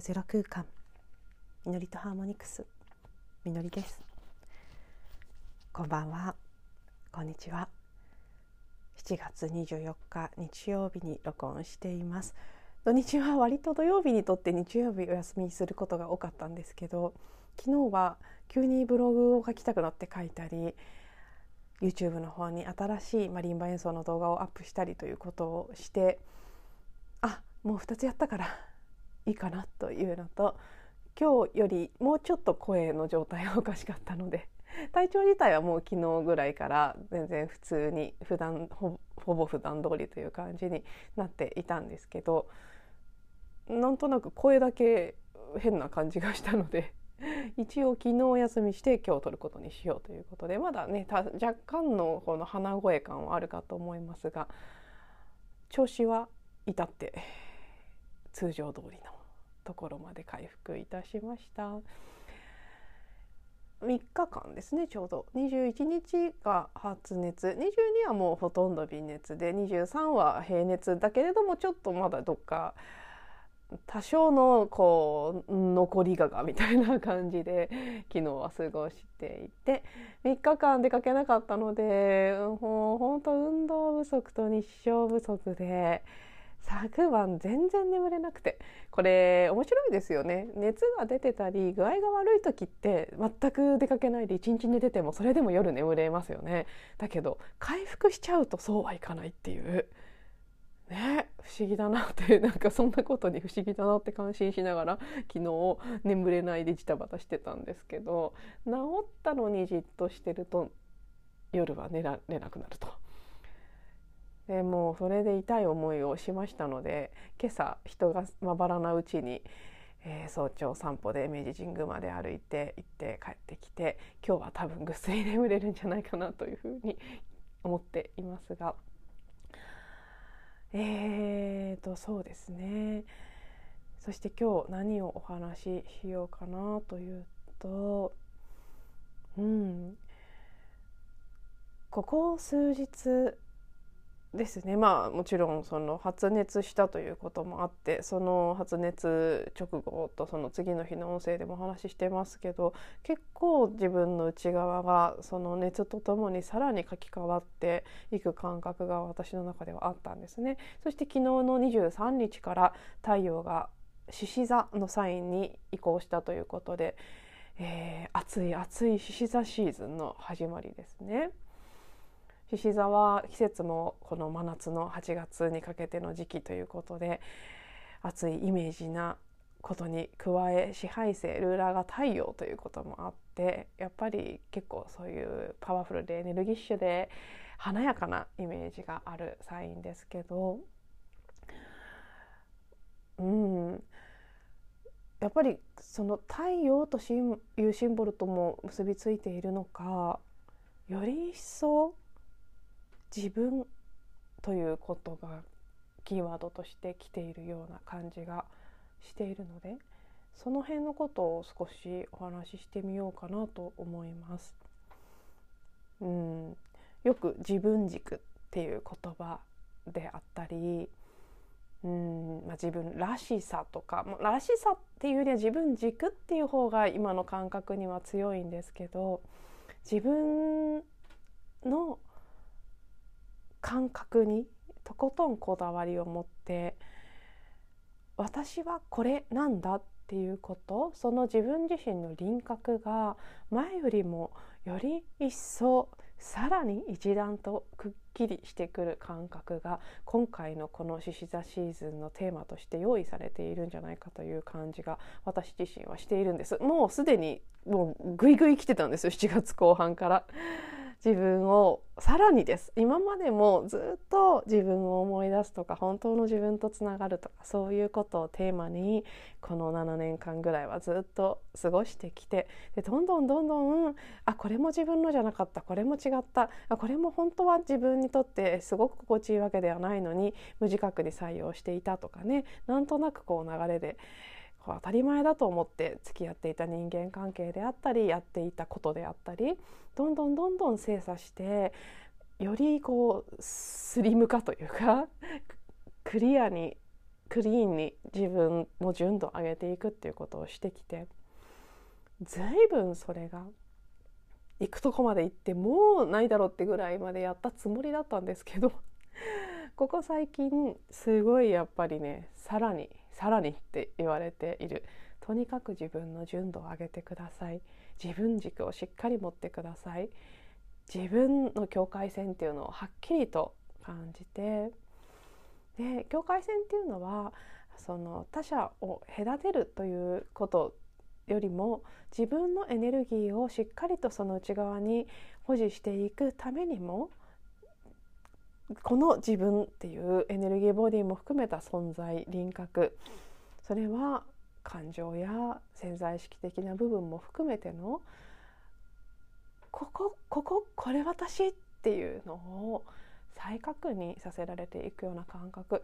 るゼロ空間。みのりとハーモニクス。みのりです。こんばんは。こんにちは。7月24日日曜日に録音しています。土日は割と土曜日にとって日曜日お休みすることが多かったんですけど昨日は急にブログを書きたくなって書いたり YouTube の方に新しいマリンバ演奏の動画をアップしたりということをしてあもう2つやったからいいかなというのと今日よりもうちょっと声の状態がおかしかったので 体調自体はもう昨日ぐらいから全然普通に普段ほぼ普段通りという感じになっていたんですけどなんとなく声だけ変な感じがしたので 一応昨日お休みして今日撮ることにしようということでまだね若干のこの鼻声感はあるかと思いますが調子は至って通常通りのところまで回復いたしました。3日間ですねちょうど。21日が発熱。22はもうほとんど微熱で23は平熱だけれどもちょっとまだどっか多少のこう残りががみたいな感じで昨日は過ごしていて3日間出かけなかったのでもう本当運動不足と日照不足で昨晩全然眠れなくてこれ面白いですよね。熱が出てたり具合が悪い時って全く出かけないで一日寝ててもそれでも夜眠れますよね。だけど回復しちゃうとそうはいかないっていう。ね不思議だなって なんかそんなことに不思議だなって感心しながら昨日眠れないでジタバタしてたんですけど治ったのにじっとしてると夜は寝られなくなると。でもうそれで痛い思いをしましたので今朝人がまばらなうちに、えー、早朝散歩で明治神宮まで歩いて行って帰ってきて今日は多分ぐっすり眠れるんじゃないかなというふうに思っていますが。えーとそうですねそして今日何をお話ししようかなというとうんここ数日ですねまあもちろんその発熱したということもあってその発熱直後とその次の日の音声でもお話ししてますけど結構自分の内側がその熱とともにさらに書き換わっていく感覚が私の中ではあったんですね。そして昨日の23日から太陽が獅子座のサインに移行したということで、えー、暑い暑い獅子座シーズンの始まりですね。獅子座は季節もこの真夏の8月にかけての時期ということで暑いイメージなことに加え支配性ルーラーが太陽ということもあってやっぱり結構そういうパワフルでエネルギッシュで華やかなイメージがあるサインですけどうん。やっぱりその太陽というシンボルとも結びついているのかより一層自分ということがキーワードとして来ているような感じがしているのでその辺のことを少しお話ししてみようかなと思います。うん、よく自分軸っていう言葉であったりうんまあ、自分らしさとからしさっていうよりは自分軸っていう方が今の感覚には強いんですけど自分の感覚にとことんこだわりを持って私はこれなんだっていうことその自分自身の輪郭が前よりもより一層さらに一段とくっきりしてくる感覚が今回のこの獅子座シーズンのテーマとして用意されているんじゃないかという感じが私自身はしているんです。もうすでにもうグイグイ来てたんですよ。7月後半から。自分をさらにです。今までもずっと自分を思い出すとか本当の自分とつながるとかそういうことをテーマにこの7年間ぐらいはずっと過ごしてきてでどんどんどんどんあこれも自分のじゃなかったこれも違ったあこれも本当は自分にとってすごく心地いいわけではないのに無自覚に採用していたとかねなんとなくこう流れで当たり前だと思って付き合っていた人間関係であったりやっていたことであったりどんどんどんどん精査してよりこうスリム化というか クリアにクリーンに自分の純度を上げていくっていうことをしてきて随分それが行くとこまで行ってもうないだろうってぐらいまでやったつもりだったんですけど ここ最近すごいやっぱりねさらにさらにって言われている。とにかく自分の純度を上げてください。自分軸をしっかり持ってください。自分の境界線っていうのをはっきりと感じて。で境界線っていうのはその他者を隔てるということよりも自分のエネルギーをしっかりとその内側に保持していくためにもこの自分っていうエネルギーボディも含めた存在輪郭。それは感情や潜在意識的な部分も含めてのこここここれ私っていうのを再確認させられていくような感覚。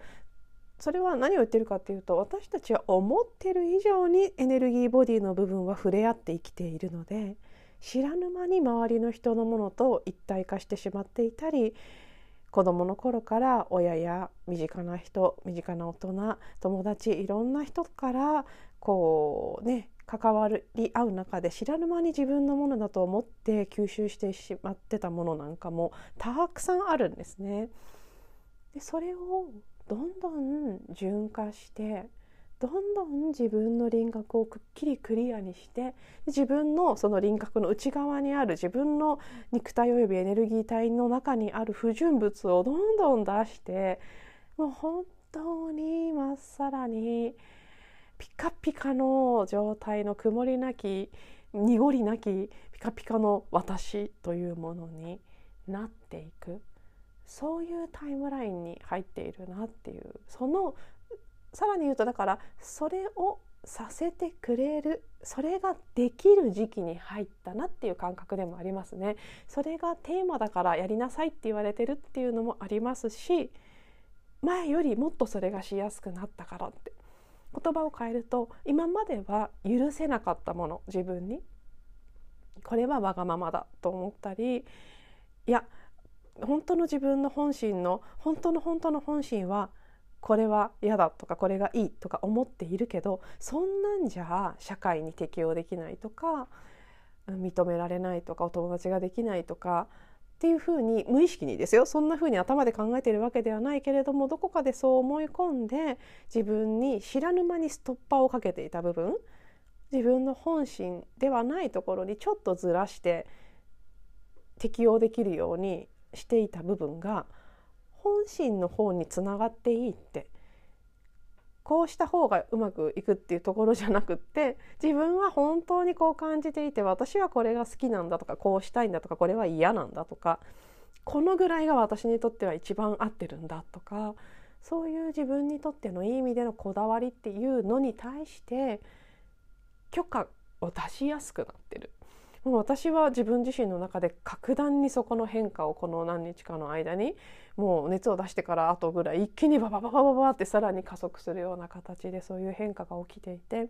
それは何を言ってるかっていうと私たちは思ってる以上にエネルギーボディの部分は触れ合って生きているので知らぬ間に周りの人のものと一体化してしまっていたり子どもの頃から親や身近な人身近な大人友達いろんな人からこうね関わり合う中で知らぬ間に自分のものだと思って吸収してしまってたものなんかもたくさんあるんですね。でそれをどんどん順化してどんどん自分の輪郭をくっきりクリアにして自分のその輪郭の内側にある自分の肉体およびエネルギー体の中にある不純物をどんどん出してもう本当にまっさらにピカピカの状態の曇りなき濁りなきピカピカの私というものになっていく。そういうタイムラインに入っているなっていうそのさらに言うとだからそれをさせてくれるそれができる時期に入ったなっていう感覚でもありますね。それがテーマだからやりなさいって言われてるっていうのもありますし前よりもっとそれがしやすくなったからって言葉を変えると今までは許せなかったもの自分にこれはわがままだと思ったりいや本当の自分の本心の本当の本当の本心はこれは嫌だとかこれがいいとか思っているけどそんなんじゃ社会に適応できないとか認められないとかお友達ができないとかっていうふうに無意識にですよ。そんなふうに頭で考えているわけではないけれどもどこかでそう思い込んで自分に知らぬ間にストッパーをかけていた部分自分の本心ではないところにちょっとずらして適応できるようにしていた部分が心の方につながっていいってこうした方がうまくいくっていうところじゃなくって自分は本当にこう感じていて私はこれが好きなんだとかこうしたいんだとかこれは嫌なんだとかこのぐらいが私にとっては一番合ってるんだとかそういう自分にとってのいい意味でのこだわりっていうのに対して許可を出しやすくなってる。もう私は自分自身の中で格段にそこの変化をこの何日かの間にもう熱を出してからあとぐらい一気にババババババってさらに加速するような形でそういう変化が起きていて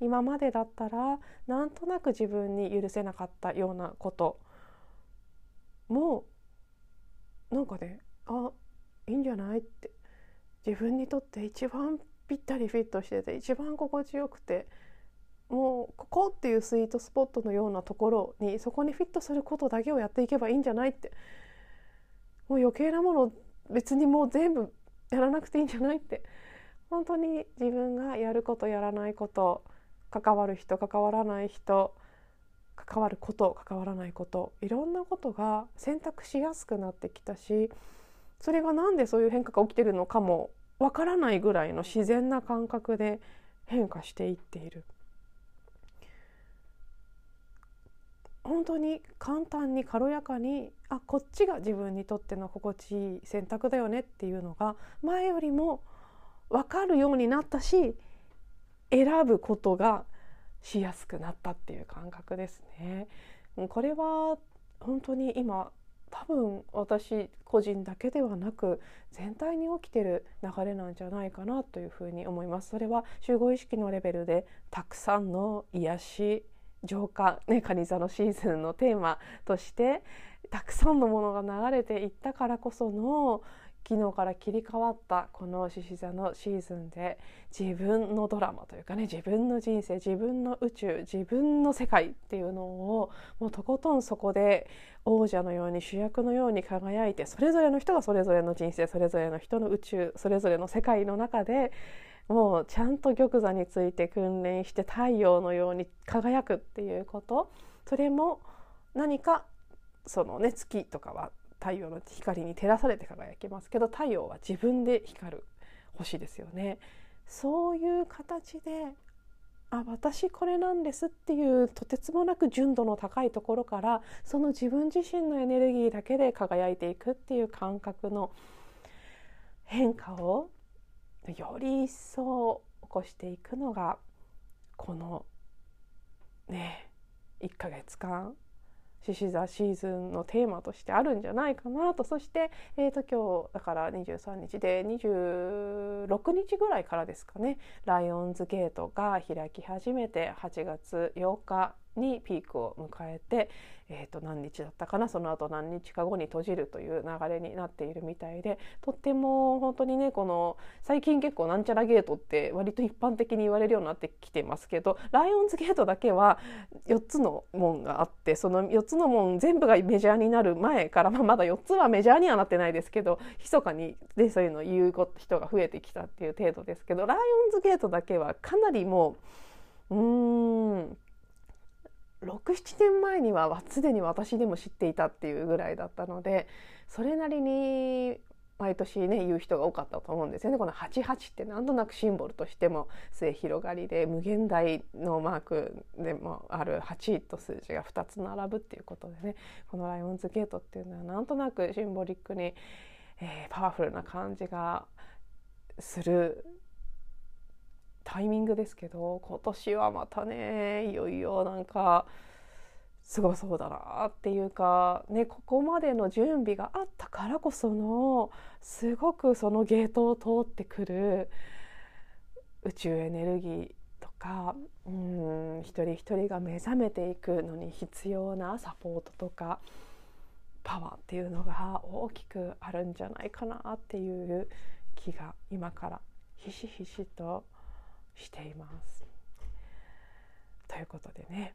今までだったらなんとなく自分に許せなかったようなこともなんかねあいいんじゃないって。自分にとって一番ぴったりフィットしてて一番心地よくてもうここっていうスイートスポットのようなところにそこにフィットすることだけをやっていけばいいんじゃないってもう余計なもの別にもう全部やらなくていいんじゃないって本当に自分がやることやらないこと関わる人関わらない人関わること関わらないこといろんなことが選択しやすくなってきたしそれが何でそういう変化が起きてるのかもわからないぐらいの自然な感覚で変化していっている。本当に簡単に軽やかにあこっちが自分にとっての心地いい選択だよねっていうのが前よりも分かるようになったし選ぶことがしやすくなったっていう感覚ですね。これは本当に今多分私個人だけではなく全体に起きてる流れなんじゃないかなというふうに思います。それは集合意識のレベルでたくさんの癒し浄化、ね、カニ座のシーズンのテーマとしてたくさんのものが流れていったからこその昨日から切り替わったこの獅子座のシーズンで自分のドラマというかね自分の人生自分の宇宙自分の世界っていうのをもうとことんそこで王者のように主役のように輝いてそれぞれの人がそれぞれの人生それぞれの人の宇宙それぞれの世界の中でもうちゃんと玉座について訓練して太陽のように輝くっていうことそれも何かそのね月とかは太陽の光に照らされて輝きますけど太陽は自分で光る星ですよね。そういう形であ私これなんですっていうとてつもなく純度の高いところからその自分自身のエネルギーだけで輝いていくっていう感覚の変化をより一層起こしていくのがこのね1ヶ月間獅子座シーズンのテーマとしてあるんじゃないかなと。そして、えー、と今日だから23日で26日ぐらいからですかねライオンズゲートが開き始めて8月8日にピークを迎えて、えー、と何日だったかなその後何日か後に閉じるという流れになっているみたいでとっても本当にねこの最近結構なんちゃらゲートって割と一般的に言われるようになってきてますけどライオンズゲートだけは4つの門があってその4つの門全部がメジャーになる前から、まあ、まだ4つはメジャーにはなってないですけど密かにでそういうのを言う人が増えてきたっていう程度ですけどライオンズゲートだけはかなりもううーん67年前にはすでに私でも知っていたっていうぐらいだったのでそれなりに毎年ね言う人が多かったと思うんですよね。この88ってなんとなくシンボルとしても末広がりで無限大のマークでもある8と数字が2つ並ぶっていうことでねこのライオンズゲートっていうのはなんとなくシンボリックに、えー、パワフルな感じがするタイミングですけど今年はまたねいよいよなんかすごそうだなっていうか、ね、ここまでの準備があったからこそのすごくそのゲートを通ってくる宇宙エネルギーとかうん一人一人が目覚めていくのに必要なサポートとかパワーっていうのが大きくあるんじゃないかなっていう気が今からひしひしとしています。ということでね、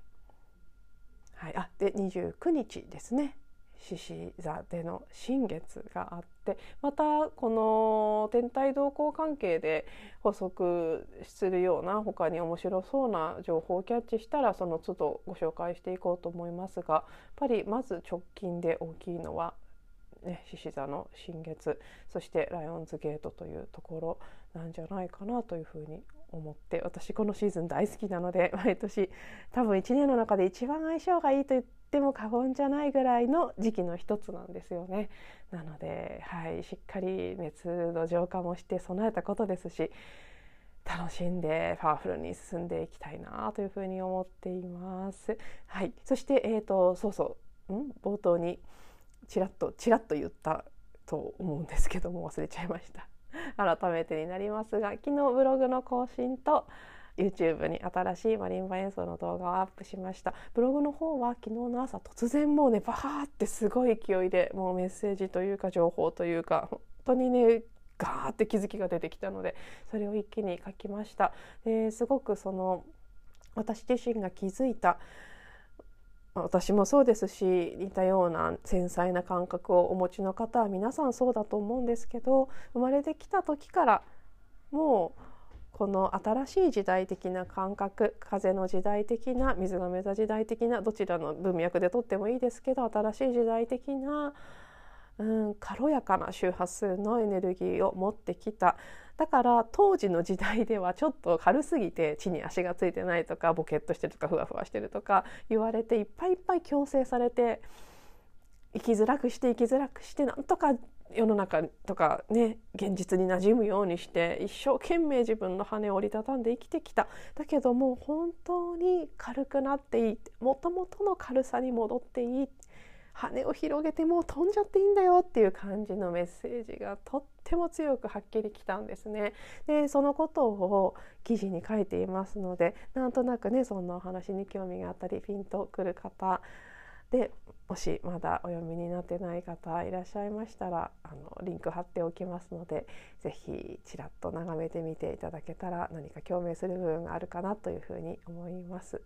はい、あで29日ですね。獅子座での新月があってまたこの天体動向関係で補足するような他に面白そうな情報をキャッチしたらその都度ご紹介していこうと思いますがやっぱりまず直近で大きいのはね、獅子座の新月そしてライオンズゲートというところなんじゃないかなというふうに思って私このシーズン大好きなので 毎年多分1年の中で一番相性がいいと言っても過言じゃないぐらいの時期の一つなんですよね。なので、はい、しっかり熱の浄化もして備えたことですし楽しんでパワフルに進んでいきたいなというふうに思っています。はい、そして、えーと、そうそう、ん、冒頭にちらっとちらっと言ったと思うんですけども忘れちゃいました。改めてになりますが昨日ブログの更新と YouTube に新しいマリンバ演奏の動画をアップしました。ブログの方は昨日の朝突然もうねバーってすごい勢いでもうメッセージというか情報というか本当にねガーって気づきが出てきたのでそれを一気に書きました。ですごくその私自身が気づいた私もそうですし似たような繊細な感覚をお持ちの方は皆さんそうだと思うんですけど生まれてきた時からもうこの新しい時代的な感覚風の時代的な水亀座時代的などちらの文脈でとってもいいですけど新しい時代的な、うん、軽やかな周波数のエネルギーを持ってきただから当時の時代ではちょっと軽すぎて地に足がついてないとかボケっとしてるとかふわふわしてるとか言われていっぱいいっぱい強制されて生きづらくして生きづらくしてなんとか世の中とかね現実に馴染むようにして一生懸命自分の羽を折りたたんで生きてきた。だけども本当に軽くなっていい。もともとの軽さに戻っていいっ羽を広げてもう飛んじゃっていいんだよっていう感じのメッセージがとっても強くはっきりきたんですね。でそのことを記事に書いていますのでなんとなくねそんなお話に興味があったりピンとくる方でもしまだお読みになってない方いらっしゃいましたらあのリンク貼っておきますので是非ちらっと眺めてみていただけたら何か共鳴する部分があるかなというふうに思います。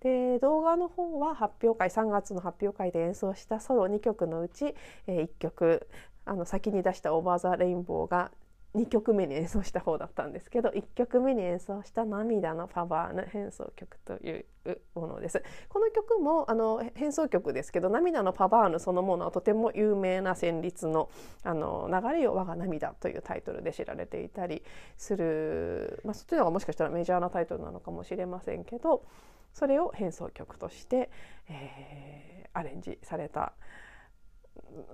で動画の方は発表会3月の発表会で演奏したソロ2曲のうち、え1曲あの先に出した「オーバー・ザ・レインボー」が2曲目に演奏した方だったんですけど1曲目に演奏した「涙のパワーの変奏曲というものです。この曲もあの変奏曲ですけど「涙のパワーヌ」そのものはとても有名な旋律の「あの流れよ我が涙」というタイトルで知られていたりする、まあ、そっちの方がもしかしたらメジャーなタイトルなのかもしれませんけどそれを変奏曲として、えー、アレンジされた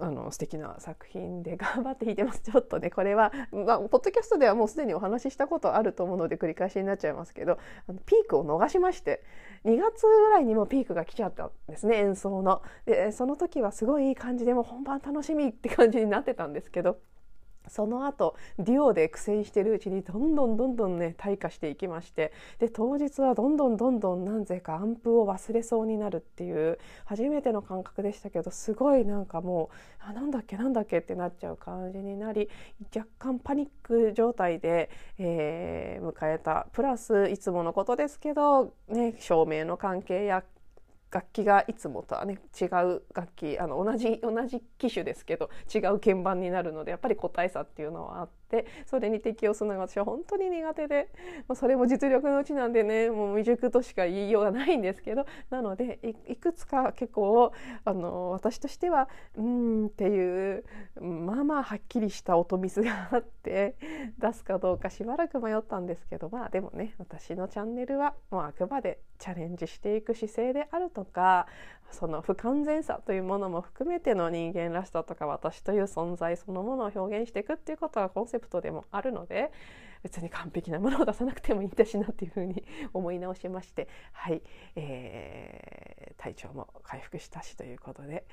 あの素敵な作品で頑張って弾いてますちょっとねこれは、まあ、ポッドキャストではもうすでにお話ししたことあると思うので繰り返しになっちゃいますけどあのピークを逃しまして2月ぐらいにもピークが来ちゃったんですね演奏の。でその時はすごいいい感じでも本番楽しみって感じになってたんですけどその後デュオで苦戦してるうちにどんどんどんどんね退化していきましてで当日はどんどんどんどんなぜかアンプを忘れそうになるっていう初めての感覚でしたけどすごいなんかもうあなんだっけなんだっけってなっちゃう感じになり若干パニック状態で、えー、迎えた。プラスいつものことですけど、ね、照明の関係や楽器がいつもとはね違う楽器あの同じ同じ機種ですけど違う鍵盤になるのでやっぱり個体差っていうのはあってそれに適応するのが私は本当に苦手で、まあ、それも実力のうちなんでねもう未熟としか言いようがないんですけどなのでいくつか結構あの私としてはうんっていうまあまあはっきりした音ミスがあって出すかどうかしばらく迷ったんですけどまあでもね私のチャンネルはもうあくまでチャレンジしていく姿勢であると。とかその不完全さというものも含めての人間らしさとか私という存在そのものを表現していくっていうことがコンセプトでもあるので別に完璧なものを出さなくてもいいんだしなっていうふうに思い直しましてはい、えー、体調も回復したしということで。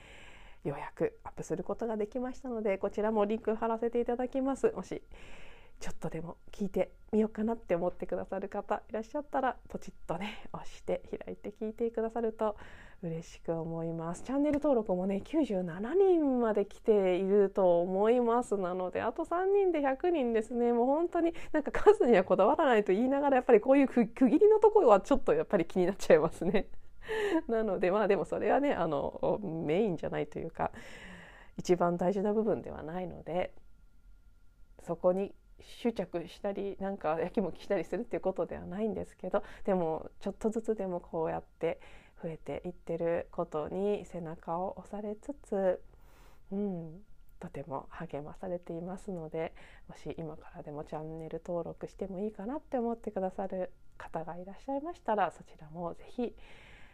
ようやくアップすることができましたのでこちらもリンク貼らせていただきますもしちょっとでも聞いてみようかなって思ってくださる方いらっしゃったらポチッとね押して開いて聞いてくださると嬉しく思います。チャンネル登録もね97人まで来ていると思いますなのであと3人で100人ですね。もう本当になんか数にはこだわらないと言いながらやっぱりこういう区切りのところはちょっとやっぱり気になっちゃいますね。なのでまあでもそれはねあのメインじゃないというか一番大事な部分ではないのでそこに執着したりなんかやきもきしたりするっていうことではないんですけどでもちょっとずつでもこうやって増えていってることに背中を押されつつ、うん、とても励まされていますのでもし今からでもチャンネル登録してもいいかなって思ってくださる方がいらっしゃいましたらそちらも是非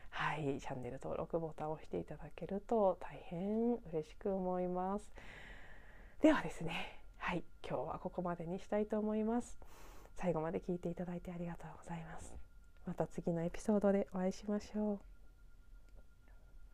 はいチャンネル登録ボタンを押していただけると大変嬉しく思います。ではですねはい今日はここまでにしたいと思います。最後まで聞いていただいてありがとうございます。また次のエピソードでお会いしましょう。